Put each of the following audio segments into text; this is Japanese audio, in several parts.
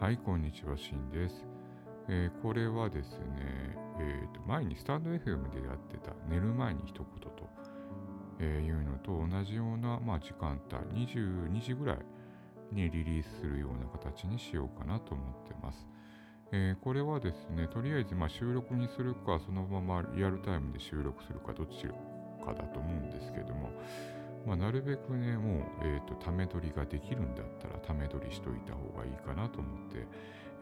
はい、こんにちは、しんです。えー、これはですね、えーと、前にスタンド FM でやってた寝る前に一言と、えー、いうのと同じような、まあ、時間帯、22時ぐらいにリリースするような形にしようかなと思ってます。えー、これはですね、とりあえずま収録にするか、そのままリアルタイムで収録するか、どっちかだと思うんですけども、まあ、なるべくね、もう、えっ、ー、と、ため撮りができるんだったら、ため撮りしといた方がいいかなと思って、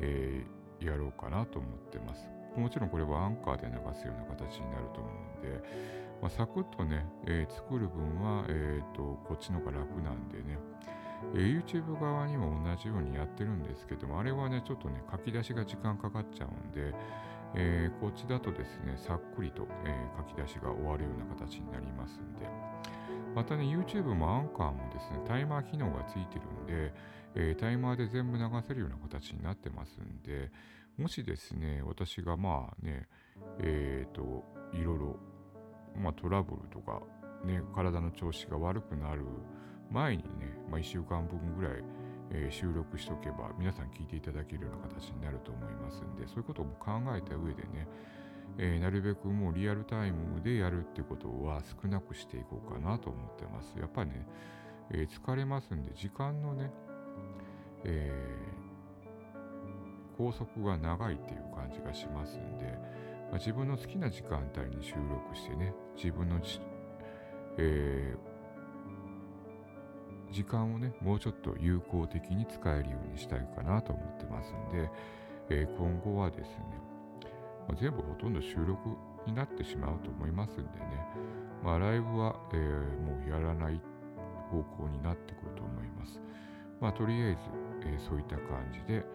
えー、やろうかなと思ってます。もちろんこれはアンカーで流すような形になると思うんで、まあ、サクッとね、えー、作る分は、えっ、と、こっちの方が楽なんでね、え、YouTube 側にも同じようにやってるんですけども、あれはね、ちょっとね、書き出しが時間かかっちゃうんで、えー、こっちだとですね、さっくりと、え書き出しが終わるような形になりますんで、またね、YouTube もアンカーもですね、タイマー機能がついてるんで、えー、タイマーで全部流せるような形になってますんで、もしですね、私がまあね、えっ、と、いろいろ、まあトラブルとか、ね、体の調子が悪くなる前にね、まあ1週間分ぐらい、えー、収録しとけば皆さん聞いていただけるような形になると思いますんで、そういうことも考えた上でね、えー、なるべくもうリアルタイムでやるってことは少なくしていこうかなと思ってます。やっぱりね、えー、疲れますんで、時間のね、えー、拘束が長いっていう感じがしますんで、まあ、自分の好きな時間帯に収録してね、自分のえー、時間をね、もうちょっと有効的に使えるようにしたいかなと思ってますんで、えー、今後はですね、まあ、全部ほとんど収録になってしまうと思いますんでね、まあ、ライブは、えー、もうやらない方向になってくると思います。まあ、とりあえず、えー、そういった感じで、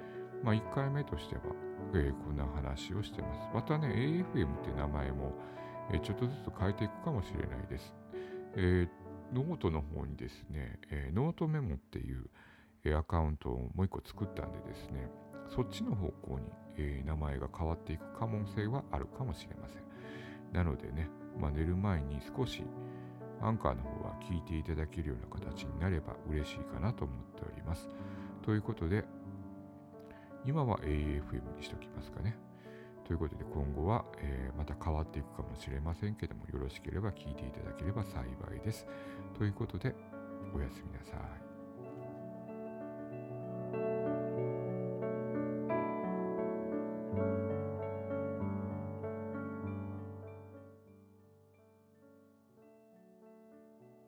まあ、1回目としては、えー、こんな話をしてます。またね、AFM って名前も、えー、ちょっとずつ変えていくかもしれないです。えー、ノートの方にですね、えー、ノートメモっていう、え、アカウントをもう一個作ったんでですね、そっちの方向に、えー、名前が変わっていく可能性はあるかもしれません。なのでね、まあ、寝る前に少しアンカーの方は聞いていただけるような形になれば嬉しいかなと思っております。ということで、今は AFM にしときますかね。ということで今後は、えー、また変わっていくかもしれませんけどもよろしければ聞いていただければ幸いです。ということでおやすみなさい。